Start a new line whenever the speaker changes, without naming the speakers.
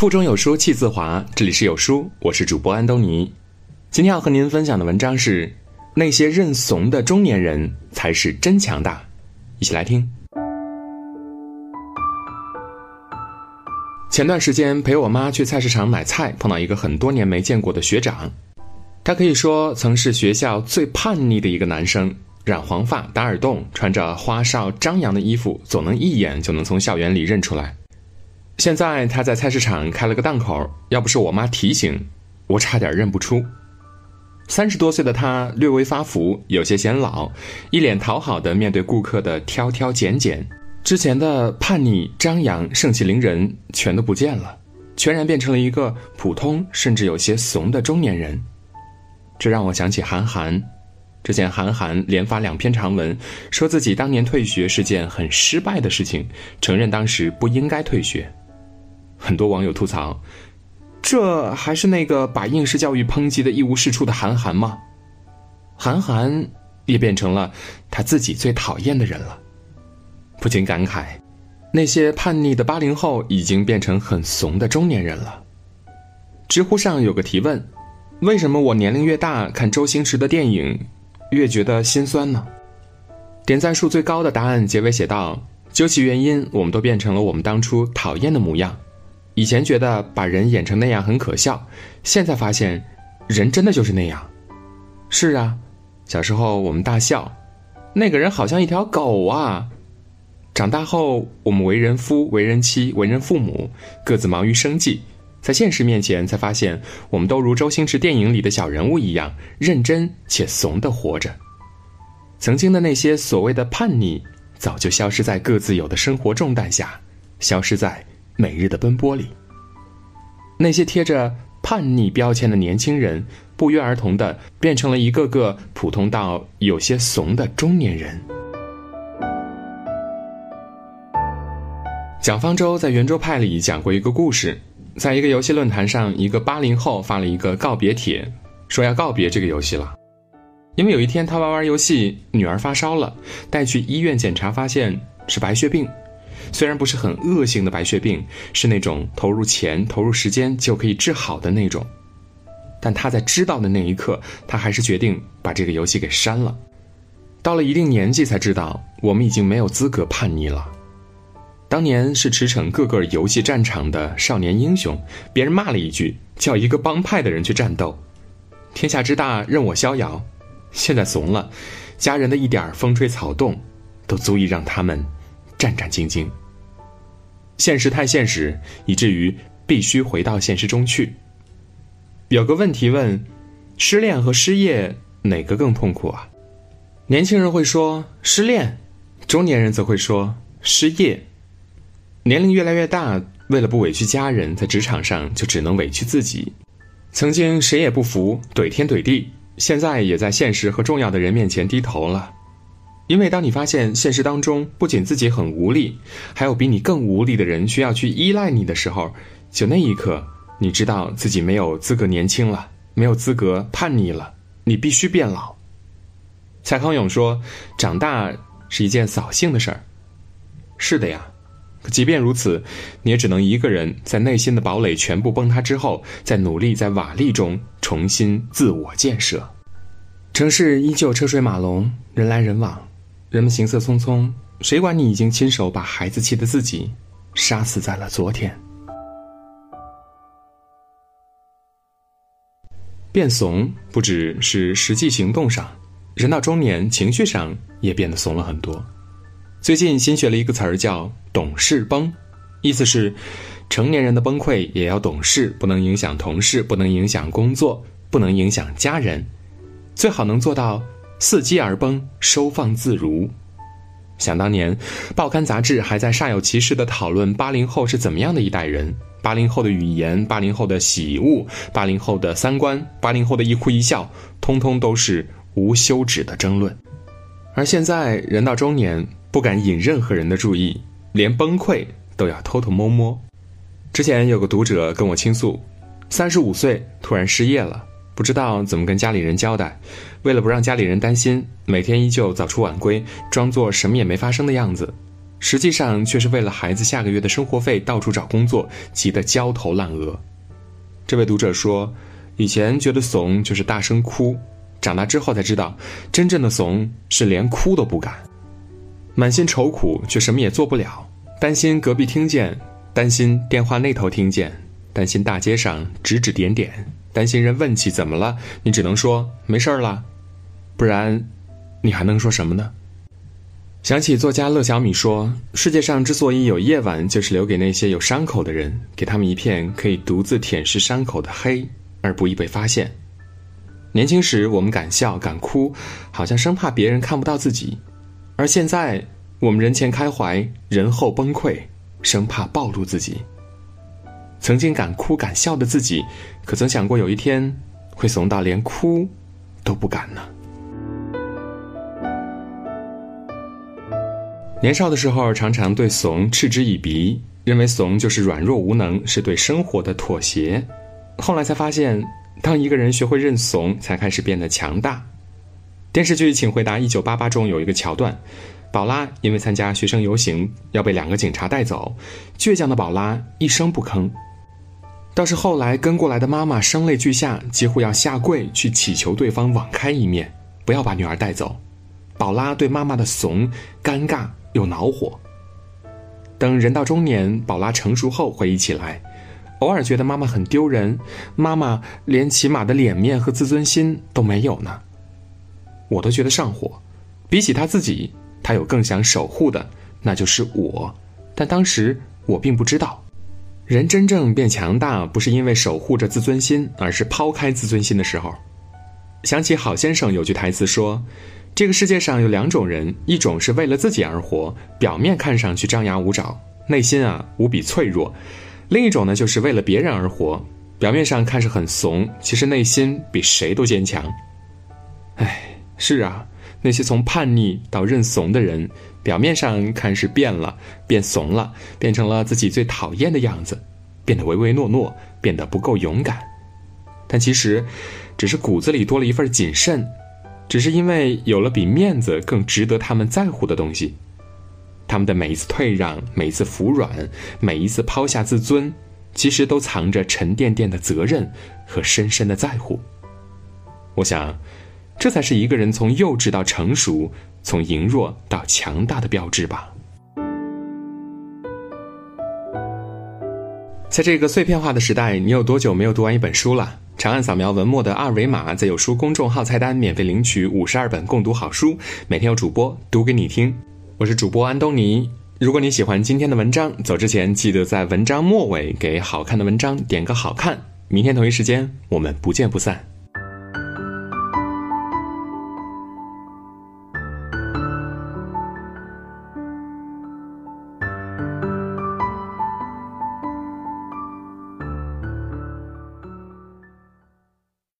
腹中有书气自华，这里是有书，我是主播安东尼。今天要和您分享的文章是：那些认怂的中年人才是真强大。一起来听。前段时间陪我妈去菜市场买菜，碰到一个很多年没见过的学长，他可以说曾是学校最叛逆的一个男生，染黄发、打耳洞，穿着花哨张扬的衣服，总能一眼就能从校园里认出来。现在他在菜市场开了个档口，要不是我妈提醒，我差点认不出。三十多岁的他略微发福，有些显老，一脸讨好的面对顾客的挑挑拣拣，之前的叛逆、张扬、盛气凌人全都不见了，全然变成了一个普通甚至有些怂的中年人。这让我想起韩寒，之前韩寒连发两篇长文，说自己当年退学是件很失败的事情，承认当时不应该退学。很多网友吐槽：“这还是那个把应试教育抨击的一无是处的韩寒吗？”韩寒也变成了他自己最讨厌的人了，不禁感慨：那些叛逆的八零后已经变成很怂的中年人了。知乎上有个提问：“为什么我年龄越大，看周星驰的电影越觉得心酸呢？”点赞数最高的答案结尾写道：“究其原因，我们都变成了我们当初讨厌的模样。”以前觉得把人演成那样很可笑，现在发现，人真的就是那样。是啊，小时候我们大笑，那个人好像一条狗啊。长大后，我们为人夫、为人妻、为人父母，各自忙于生计，在现实面前才发现，我们都如周星驰电影里的小人物一样，认真且怂的活着。曾经的那些所谓的叛逆，早就消失在各自有的生活重担下，消失在。每日的奔波里，那些贴着叛逆标签的年轻人，不约而同的变成了一个个普通到有些怂的中年人。蒋方舟在圆桌派里讲过一个故事，在一个游戏论坛上，一个八零后发了一个告别帖，说要告别这个游戏了，因为有一天他玩玩游戏，女儿发烧了，带去医院检查，发现是白血病。虽然不是很恶性的白血病，是那种投入钱、投入时间就可以治好的那种，但他在知道的那一刻，他还是决定把这个游戏给删了。到了一定年纪才知道，我们已经没有资格叛逆了。当年是驰骋各个游戏战场的少年英雄，别人骂了一句，叫一个帮派的人去战斗，天下之大任我逍遥。现在怂了，家人的一点风吹草动，都足以让他们。战战兢兢。现实太现实，以至于必须回到现实中去。有个问题问：失恋和失业哪个更痛苦啊？年轻人会说失恋，中年人则会说失业。年龄越来越大，为了不委屈家人，在职场上就只能委屈自己。曾经谁也不服，怼天怼地，现在也在现实和重要的人面前低头了。因为当你发现现实当中不仅自己很无力，还有比你更无力的人需要去依赖你的时候，就那一刻，你知道自己没有资格年轻了，没有资格叛逆了，你必须变老。蔡康永说：“长大是一件扫兴的事儿。”是的呀，即便如此，你也只能一个人在内心的堡垒全部崩塌之后，再努力在瓦砾中重新自我建设。城市依旧车水马龙，人来人往。人们行色匆匆，谁管你已经亲手把孩子气的自己杀死在了昨天？变怂不只是实际行动上，人到中年，情绪上也变得怂了很多。最近新学了一个词儿叫“懂事崩”，意思是成年人的崩溃也要懂事，不能影响同事，不能影响工作，不能影响家人，最好能做到。伺机而崩，收放自如。想当年，报刊杂志还在煞有其事地讨论八零后是怎么样的一代人，八零后的语言，八零后的喜恶，八零后的三观，八零后的一哭一笑，通通都是无休止的争论。而现在，人到中年，不敢引任何人的注意，连崩溃都要偷偷摸摸。之前有个读者跟我倾诉，三十五岁突然失业了。不知道怎么跟家里人交代，为了不让家里人担心，每天依旧早出晚归，装作什么也没发生的样子。实际上却是为了孩子下个月的生活费到处找工作，急得焦头烂额。这位读者说：“以前觉得怂就是大声哭，长大之后才知道，真正的怂是连哭都不敢，满心愁苦却什么也做不了，担心隔壁听见，担心电话那头听见，担心大街上指指点点，担心人问起怎么了，你只能说没事儿了，不然，你还能说什么呢？”想起作家乐小米说：“世界上之所以有夜晚，就是留给那些有伤口的人，给他们一片可以独自舔舐伤口的黑，而不易被发现。年轻时我们敢笑敢哭，好像生怕别人看不到自己；而现在，我们人前开怀，人后崩溃，生怕暴露自己。曾经敢哭敢笑的自己，可曾想过有一天会怂到连哭都不敢呢？”年少的时候，常常对怂嗤之以鼻，认为怂就是软弱无能，是对生活的妥协。后来才发现，当一个人学会认怂，才开始变得强大。电视剧《请回答一九八八》中有一个桥段，宝拉因为参加学生游行要被两个警察带走，倔强的宝拉一声不吭。倒是后来跟过来的妈妈声泪俱下，几乎要下跪去祈求对方网开一面，不要把女儿带走。宝拉对妈妈的怂尴尬。又恼火。等人到中年，宝拉成熟后回忆起来，偶尔觉得妈妈很丢人，妈妈连起码的脸面和自尊心都没有呢。我都觉得上火。比起他自己，他有更想守护的，那就是我。但当时我并不知道，人真正变强大，不是因为守护着自尊心，而是抛开自尊心的时候。想起郝先生有句台词说。这个世界上有两种人，一种是为了自己而活，表面看上去张牙舞爪，内心啊无比脆弱；另一种呢，就是为了别人而活，表面上看是很怂，其实内心比谁都坚强。哎，是啊，那些从叛逆到认怂的人，表面上看是变了，变怂了，变成了自己最讨厌的样子，变得唯唯诺诺，变得不够勇敢，但其实，只是骨子里多了一份谨慎。只是因为有了比面子更值得他们在乎的东西，他们的每一次退让，每一次服软，每一次抛下自尊，其实都藏着沉甸甸的责任和深深的在乎。我想，这才是一个人从幼稚到成熟，从羸弱到强大的标志吧。在这个碎片化的时代，你有多久没有读完一本书了？长按扫描文末的二维码，在有书公众号菜单免费领取五十二本共读好书，每天有主播读给你听。我是主播安东尼。如果你喜欢今天的文章，走之前记得在文章末尾给好看的文章点个好看。明天同一时间，我们不见不散。